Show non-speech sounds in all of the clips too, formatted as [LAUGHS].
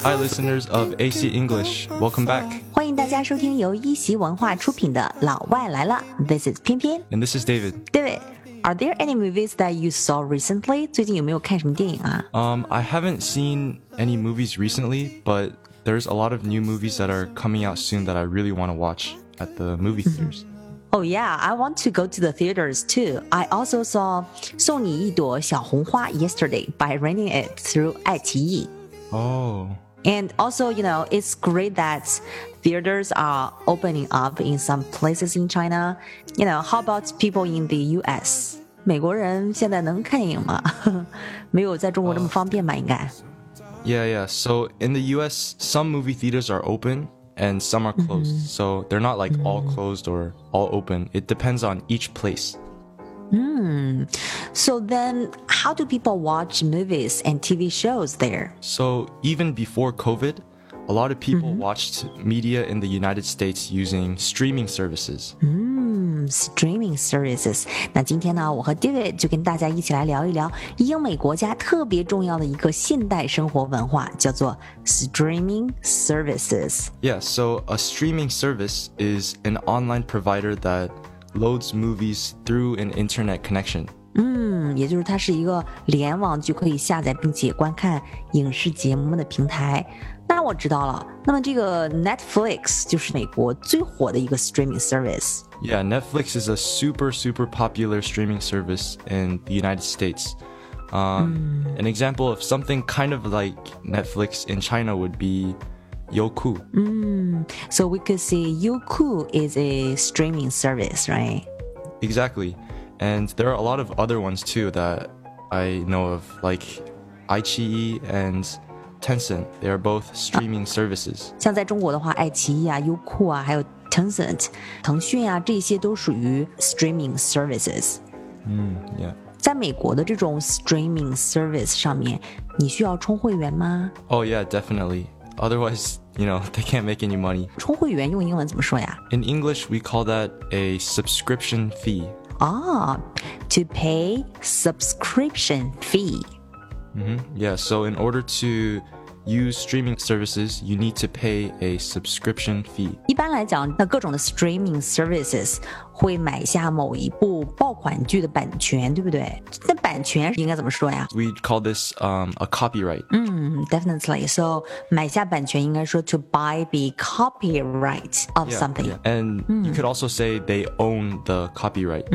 Hi, listeners of AC English. Welcome back. 欢迎大家收听由一席文化出品的《老外来了》。This is 翩翩，and this is David. David. Are there any movies that you saw recently? 最近有没有看什么电影啊？Um, I haven't seen any movies recently, but there's a lot of new movies that are coming out soon that I really want to watch at the movie mm-hmm. theaters. Oh yeah, I want to go to the theaters too. I also saw 送你一朵小红花 yesterday by renting it through 爱奇艺. Oh. And also, you know, it's great that theaters are opening up in some places in China. You know, how about people in the US? 美国人现在能看电影吗？没有在中国这么方便吧？应该。 yeah, [LAUGHS] yeah. So in the US, some movie theaters are open and some are closed. So they're not like all closed or all open. It depends on each place. So then, how do people watch movies and TV shows there? So even before COVID, a lot of people watched media in the United States using streaming services. Streaming services。那今天呢，我和 David 就跟大家一起来聊一聊英美国家特别重要的一个现代生活文化，叫做 streaming services。 Yeah, so a streaming service is an online provider that loads movies through an internet connection. 嗯，也就是它是一个联网就可以下载并且观看影视节目的平台。那我知道了，那么这个 Netflix 就是美国最火的一个 streaming service。 Yeah, Netflix is a super, super popular streaming service in the United States. Um, An example of something kind of like Netflix in China would be Youku. Mm, so we could say Youku is a streaming service, right? Exactly. And there are a lot of other ones too that I know of, like iQIYI and Tencent. They are both streaming services. 像在中国的话，爱奇艺啊、优酷啊，还有 Tencent、腾讯啊，这些都属于 streaming services。嗯，Yeah。在美国的这种 streaming service 上面，你需要充会员吗？Oh yeah, definitely. Otherwise, you know, [LAUGHS] they can't make any money. 充会员用英文怎么说呀？ In English, we call that a subscription fee. 啊、t o pay subscription fee。 Yeah, so in order to use streaming services, you need to pay a subscription fee. 一般来讲，那各种的 streaming services 会买下某一部爆款剧的版权，对不对？那版权应该怎么说呀？ We call this um, a copyright. 嗯，definitely. So 买下版权应该说 to buy the copyright of Yeah, something. yeah. And you could also say they own the copyright.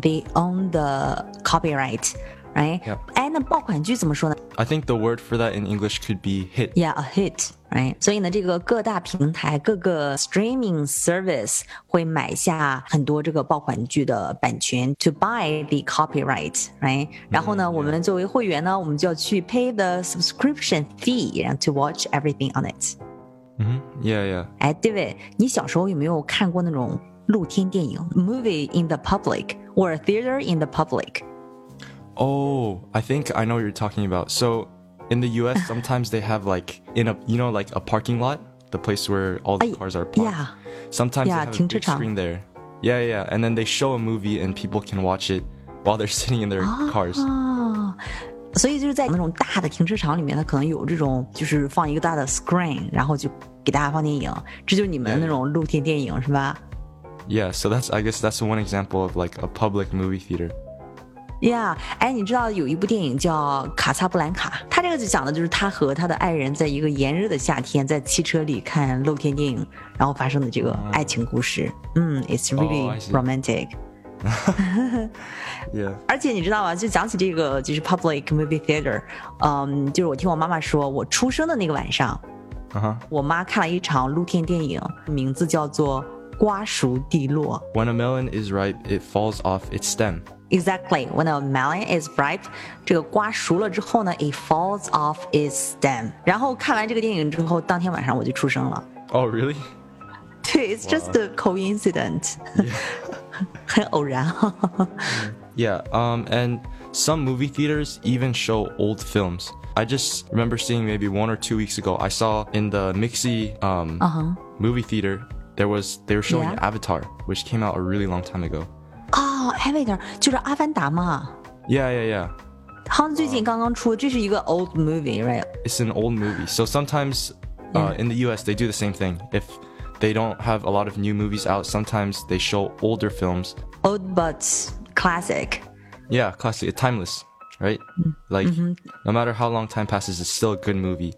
They own the copyright, right? Yep. 哎，那爆款剧怎么说呢 I think the word for that in English could be hit. Yeah, a hit, right? 所以呢，这个各大平台、各个 streaming service 会买下很多这个爆款剧的版权，to buy the copyright, right? 然后呢，我们作为会员呢，我们就要去 pay the subscription fee，然后 to watch everything on it. Yeah, yeah. 哎，David，你小时候有没有看过那种露天电影 （movie in the public） or theater in the public？ Oh, I think I know what you're talking about. So in the US, sometimes [LAUGHS] they have like in a you know like a parking lot, the place where all the Ay, cars are parked. yeah. Sometimes Yeah, they have a big 停车场。 screen there. Yeah, yeah, and then they show a movie and people can watch it while they're [LAUGHS] sitting in their cars. 啊，所以就是在那种大的停车场里面，它可能有这种就是放一个大的 screen，然后就给大家放电影，这就是你们的那种露天电影是吧 Yeah, so that's I guess that's one example of like a public movie theater. ？Yeah，哎，你知道有一部电影叫《卡萨布兰卡》，它这个就讲的就是他和他的爱人在一个炎热的夏天，在汽车里看露天电影，然后发生的这个爱情故事。嗯，It's really romantic。[LAUGHS] Yeah. [LAUGHS] 而且你知道吗？就讲起这个，就是 public movie theater，嗯，就是我听我妈妈说，我出生的那个晚上，Uh-huh. 我妈看了一场露天电影，名字叫做《瓜熟蒂落 When a melon is ripe, it falls off its stem.》。Exactly, when a melon is ripe，这个瓜熟了之后呢，it falls off its stem。然后看完这个电影之后，当天晚上我就出生了。 Oh, really? [LAUGHS] 对，it's just a coincidence，很偶然。 Yeah, [LAUGHS] um, and some movie theaters even show old films. I just remember seeing maybe one or two weeks ago. I saw in the Mixie um, movie theater there was they were showing Yeah. Avatar, which came out a really long time ago. 哦，Avatar 就是《阿凡达》嘛。 Yeah, yeah, yeah. 好像最近刚刚出，这是一个 old movie, right? It's an old movie. So sometimes uh, in the U.S. they do the same thing. If they don't have a lot of new movies out, sometimes they show older films. Old but classic. Yeah, classic, timeless, right? Mm-hmm. Like no matter how long time passes, it's still a good movie.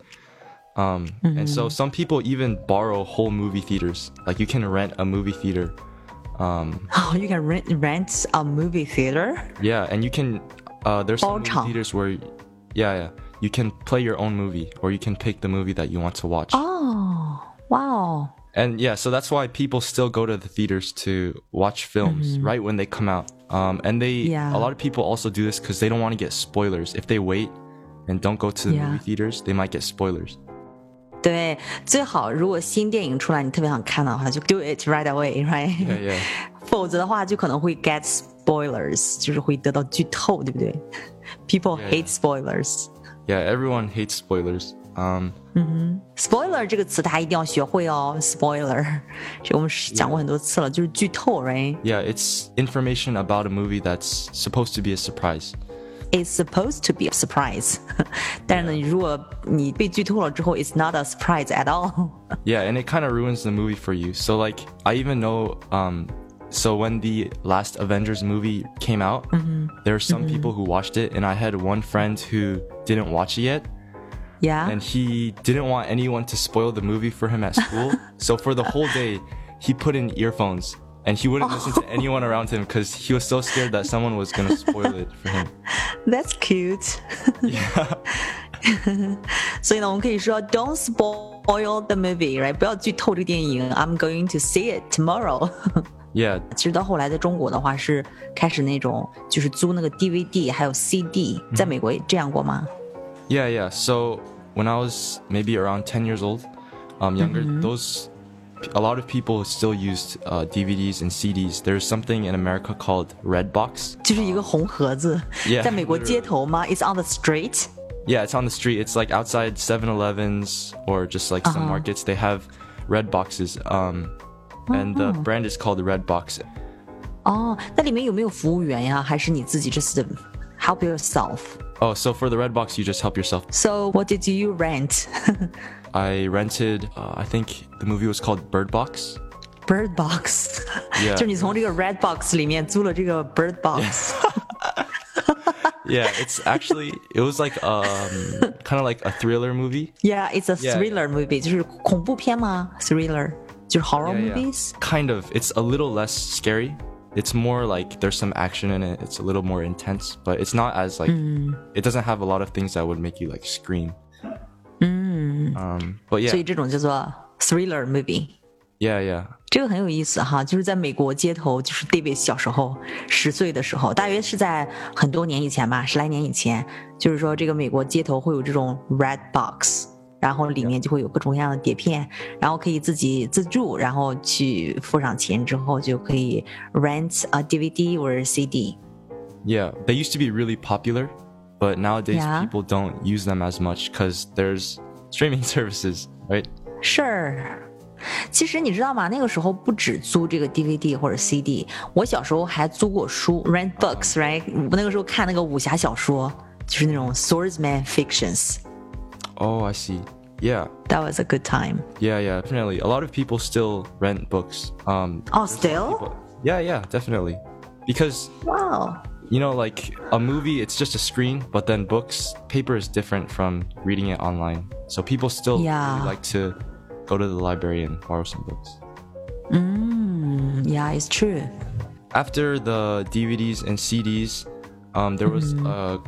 Um, And so Mm-hmm. some people even borrow whole movie theaters. Like you can rent a movie theater. Oh, you can rent rent a movie theater. Yeah, and you can. Uh, there's some theaters where, yeah, yeah, you can play your own movie, or you can pick the movie that you want to watch. Oh, wow. And yeah, so that's why people still go to the theaters to watch films right when they come out. Um, and they. Yeah. a lot of people also do this because they don't want to get spoilers. If they wait and don't go to the Yeah. movie theaters, they might get spoilers. 对，最好如果新电影出来，你特别想看的话，就 do it right away, right？ Yeah, yeah. 否则的话，就可能会 get spoilers，就是会得到剧透，对不对？People Yeah. hate spoilers。 Yeah, everyone hates spoilers. Um, spoiler 这个词大家一定要学会哦，spoiler，这个我们是讲过很多次了，就是剧透，right？ yeah, it's information about a movie that's supposed to be a surprise. It's supposed to be a surprise，[LAUGHS] 但是呢，如果你被剧透了之后，it's not a surprise at all。 [LAUGHS] Yeah, and it kind of ruins the movie for you. So like, I even know. Um, so when the last Avengers movie came out, there were some people who watched it, and I had one friend who didn't watch it yet, Yeah， and he didn't want anyone to spoil the movie for him at school. [LAUGHS] so for the whole day, he put in earphones. And he wouldn't listen to anyone around him because he was so scared that someone was gonna spoil it for him. [LAUGHS] That's cute [LAUGHS] [LAUGHS] 。所以呢，我们可以说 Don't spoil the movie，right？不要剧透这个电影。I'm going to see it tomorrow 。 Yeah, 其实到后来在中国的话是开始那种就是租那个 DVD 还有 CD，在美国也这样过吗？ Yeah, yeah. So when I was maybe around 10 years old, um, younger, Mm-hmm. those a lot of people still used uh, DVDs and CDs. There's something in America called Redbox. 就是一个红盒子 Yeah，在美国街头吗？It's on the street。 Yeah, it's on the street. It's like outside 7-Elevens or just like some Uh-huh. markets. They have red boxes. Um, and the Uh-huh. brand is called Redbox. 哦，那里面有没有服务员呀？还是你自己 just help yourself？So Oh, so for the Redbox, you just help yourself. what did you rent? [LAUGHS] I rented. Uh, I think the movie was called Bird Box. Bird Box， Yeah. 就是你从这个 [LAUGHS] Red Box 里面租了这个 Bird [LAUGHS] Box。 Yeah, it's actually it was like um kind of like a thriller movie. Yeah, it's a Yeah. thriller movie，就是恐怖片吗？Thriller 就是 horror Yeah, yeah. movies。 Kind of. It's a little less scary. It's more like there's some action in it. It's a little more intense, but it's not as like it doesn't have a lot of things that would make you like scream. Um, but 所以 yeah, 这种叫做 thriller movie。 yeah, yeah. 这个很有意思哈，就是在美国街头，就是 David 小时候十岁的时候，大约是在很多年以前吧，十来年以前，就是说这个美国街头会有这种 Red Box，然后里面就会有各种各样的碟片，然后可以自己自助，然后去付上钱之后就可以 rent a DVD or CD。 Yeah, they used to be really popular, but nowadays Yeah. people don't use them as much because there's streaming [LAUGHS] services, right? 是，其实你知道吗？那个时候不止租这个 DVD 或者 CD，我小时候还租过书，rent books，right？我那个时候看那个武侠小说，就是那种 swordsman fictions。 Oh, I see. Yeah, That was a good time. yeah, yeah. Definitely, a lot of people still rent books. Um, Oh, still? but- yeah, yeah, definitely, because Wow. you know, like a movie, it's just a screen, but then books, paper is different from reading it online. So people still Yeah. really like to go to the library and borrow some books. Mm, yeah, it's true. After the DVDs and CDs, um, there was a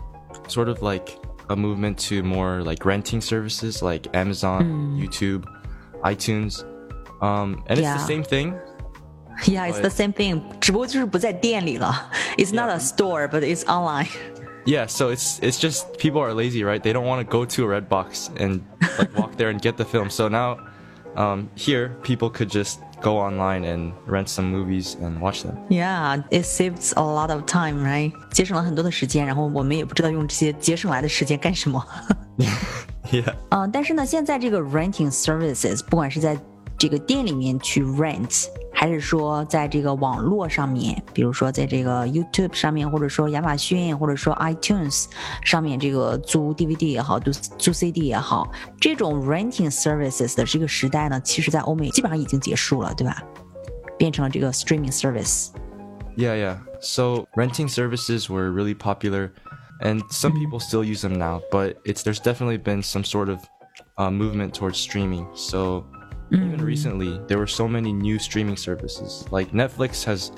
sort of like a movement to more like renting services like Amazon, YouTube, iTunes. Um, and it's Yeah. the same thing. [LAUGHS] Yeah, it's the But- same thing. 只不过就是不在店里了。It's not Yeah. a store, but it's online. Yeah, so it's it's just people are lazy, right? They don't want to go to a red box and like walk there and get the film. So now um, here people could just go online and rent some movies and watch them. Yeah, it saves a lot of time, right? [LAUGHS] 节省了很多的时间，然后我们也不知道用这些节省来的时间干什么。 [LAUGHS] Yeah. 嗯、但是呢，现在这个 renting services，不管是在 这个店里面去 rent，还 还是说在这个网络上面，比如说在这个 YouTube 上面，或者说亚马逊，或者说 iTunes 上面这个租 DVD 也好，租租 CD 也好，这种 renting services 的这个时代呢，其实在欧美基本上已经结束了，对吧？变成了这个 streaming service。Yeah, yeah. So renting services were really popular, and some people still use them now. But it's there's definitely been some sort of uh, movement towards streaming. So even mm. recently, there were so many new streaming services. Like Netflix has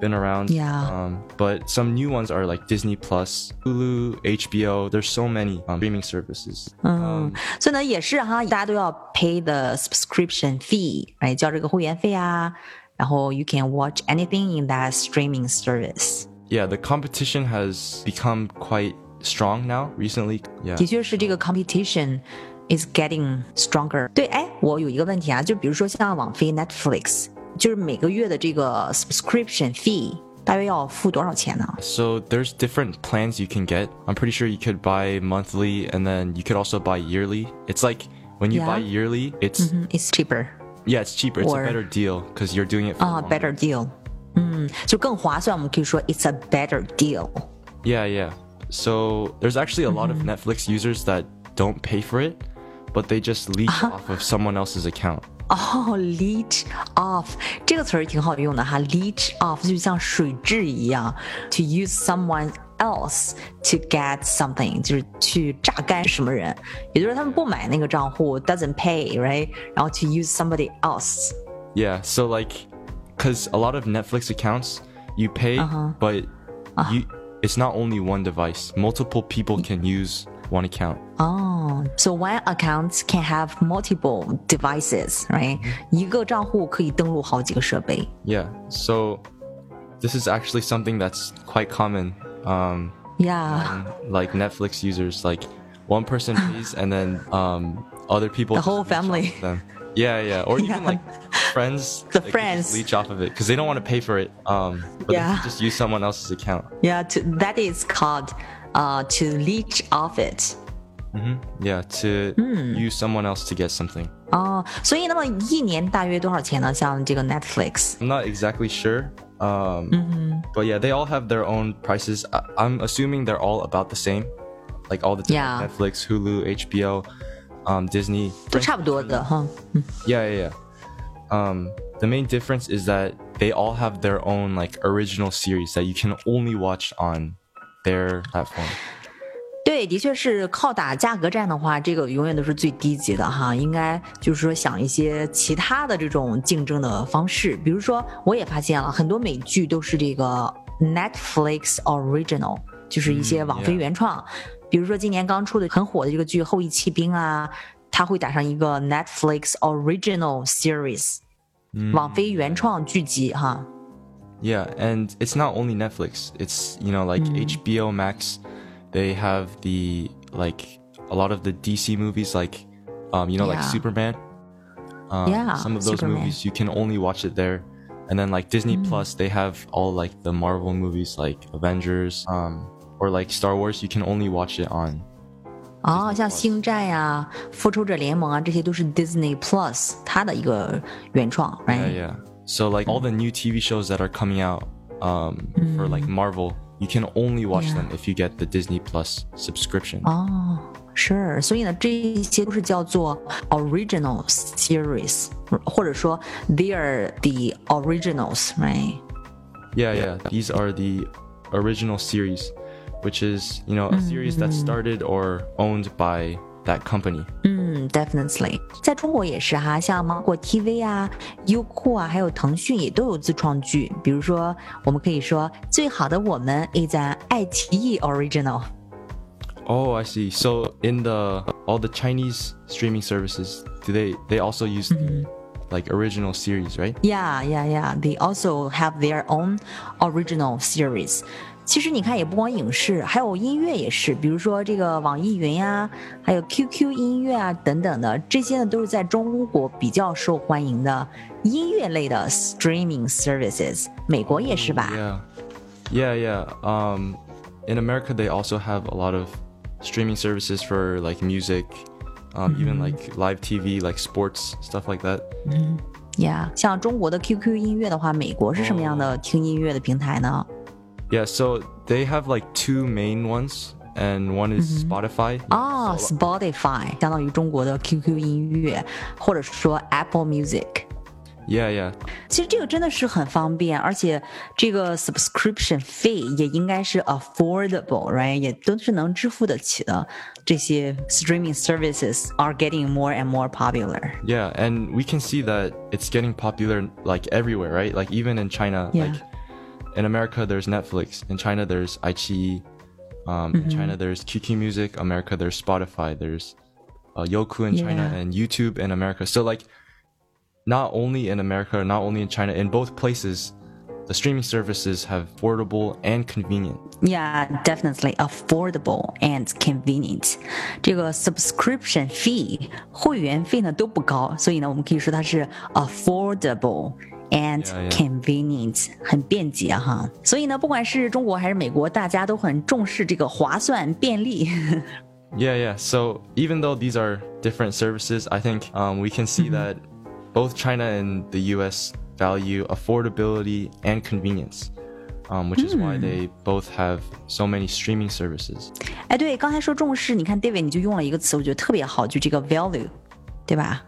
been around. Yeah. Um, but some new ones are like Disney Plus, Hulu, HBO. There's so many um, streaming services. 嗯，所以呢，也是哈，大家都要 pay the subscription fee，哎，交这个会员费啊。然后 you can watch anything in that streaming service. Yeah, the competition has become quite strong now recently. Yeah. 的确是这个 competition is getting stronger. 对，哎，我有一个问题啊，就比如说像网飞 Netflix，就是每个月的这个 subscription fee。大约要付多少钱呢？So there's different plans you can get. I'm pretty sure you could buy monthly and then you could also buy yearly. It's like when you yeah. buy yearly, it's mm -hmm. it's cheaper. Yeah, it's cheaper. It's or, a better deal because you're doing it. Ah, better deal. 嗯，就更划算。我们可以说 it's a better deal. Yeah, yeah. So there's actually a lot of mm-hmm. Netflix users that don't pay for it, but they just leech uh-huh. off of someone else's account. 哦、oh,，leech off 这个词儿挺好用的哈，leech off 就像水蛭一样，to use someone else to get something 就是去榨干什么人，也就是他们不买那个账户，doesn't pay，right？然后 to use somebody else。Yeah, so like, cause a lot of Netflix accounts you pay, uh -huh. but uh-huh. you it's not only one device. Multiple people can use one account. Oh, so one account can have multiple devices, right? Yeah. So this is actually something that's quite common um, yeah. like Netflix users, like one person [LAUGHS] pays and then um, other people. The whole family. Yeah, yeah. Or even yeah. like friends. [LAUGHS] The friends. leech off of it because they don't want to pay for it. Um, but yeah. just use someone else's account. Yeah, to, that is called uh, to leech off it. Mm-hmm. Yeah, to mm. use someone else to get something. 哦，所以那么一年大约多少钱呢？像这个 Netflix。I'm not exactly sure. Um, mm-hmm. But yeah, they all have their own prices. I- am assuming they're all about the same, like all the yeah. Netflix, Hulu, HBO, um, Disney. Yeah, yeah, yeah. Um, the main difference is that they all have their own like original series that you can only watch on their platform. 对，的确是靠打价格战的话，这个永远都是最低级的哈。应该就是说想一些其他的这种竞争的方式，比如说我也发现了很多美剧都是这个 Netflix original，就是一些网飞原创。比如说今年刚出的很火的这个剧《后裔弃兵》啊，它会打上一个 Netflix original series，网飞原创剧集哈。Yeah, and it's not only Netflix. It's you know like HBO Max. They have the like a lot of the DC movies, like um, you know, yeah. like Superman. Um, yeah, some of those Superman. movies you can only watch it there. And then like Disney mm. Plus, they have all like the Marvel movies, like Avengers, um, or like Star Wars. You can only watch it on 哦，像星战呀、复仇者联盟啊，这些都是 Disney Plus 它的一个原创，right? Yeah, yeah. So like all the new TV shows that are coming out um, mm. for like Marvel, you can only watch yeah. them if you get the Disney Plus subscription. 哦，是，所以呢，这些都是叫做 original series，或者说 they are the originals, right? Yeah, yeah. These are the original series, which is you know a series that started or owned by that company. 嗯，definitely，在中国也是哈，像芒果 TV 啊、优酷啊，还有腾讯也都有自创剧。比如说，我们可以说《最好的我们》is an 爱奇艺 original。Oh, I see. So in the all the Chinese streaming services, do they they also use mm -hmm. like original series, right? Yeah, yeah, yeah. They also have their own original series. 其实你看，也不光影视，还有音乐也是，比如说这个网易云呀，还有 QQ 音乐啊等等的，这些呢都是在中国比较受欢迎的音乐类的 streaming services。美国也是吧？Yeah, yeah, yeah. Um, in America they also have a lot of streaming services for like music, um, even like live TV, like sports stuff like that. Yeah，像中国的 QQ 音乐的话，美国是什么样的听音乐的平台呢 ？Yeah, so they have like two main ones. And one is Spotify. 哦，Spotify 相当于中国的 QQ 音乐，或者说 Apple Music。Yeah, yeah. 其实这个真的是很方便，而且这个 subscription fee 也应该是 affordable, right？也都是能支付得起的。这些 streaming services are getting more and more popular. Yeah, and we can see that it's getting popular like everywhere, right? Like even in China, yeah. like in America there's Netflix, in China there's iQIYI, um, mm-hmm. in China mm-hmm. there's QQ Music, America there's Spotify, there's uh, Youku in yeah. China and YouTube in America. So like, not only in America, not only in China, in both places, the streaming services have affordable and convenient. Yeah, definitely affordable and convenient. 这个 subscription fee 会员费呢都不高，所以呢我们可以说它是 affordable。and yeah, yeah. convenient，很便捷哈。所以呢，不管是中国还是美国，大家都很重视这个划算便利。yeah, yeah. [LAUGHS] So even though these are different services, I think um, we can see mm -hmm. that both China and the US value affordability and convenience. Um, which is why they both have so many streaming services. 哎，对，刚才说重视，你看 David 你就用了一个词，我觉得特别好，就这个 value，对吧？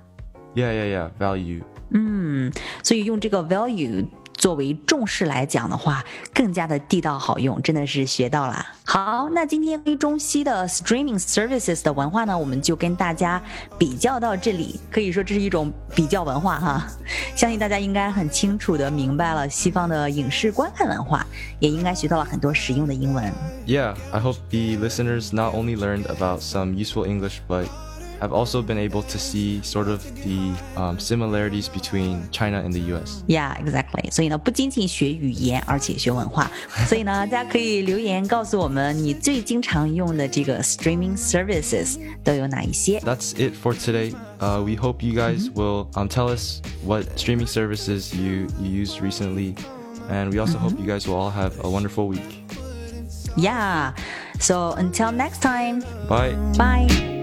Yeah, yeah, yeah, value. 嗯，所以用这个 value 作为重视来讲的话，更加的地道好用，真的是学到了。好，那今天非中西的 streaming services 的文化呢，我们就跟大家比较到这里。可以说这是一种比较文化哈，相信大家应该很清楚的明白了西方的影视观看文化，也应该学到了很多实用的英文。Yeah, I hope the listeners not only learned about some useful English, but have also been able to see sort of the um, similarities between China and the U.S. Yeah, exactly. 所以呢，不仅仅学语言，而且学文化。所以呢，大家可以留言告诉我们你最经常用的这个 [LAUGHS] streaming services 都有哪一些。That's it for today. Uh, we hope you guys mm -hmm. will um, tell us what streaming services you, you used recently. And we also mm -hmm. hope you guys will all have a wonderful week. Yeah. So until next time. Bye. Bye.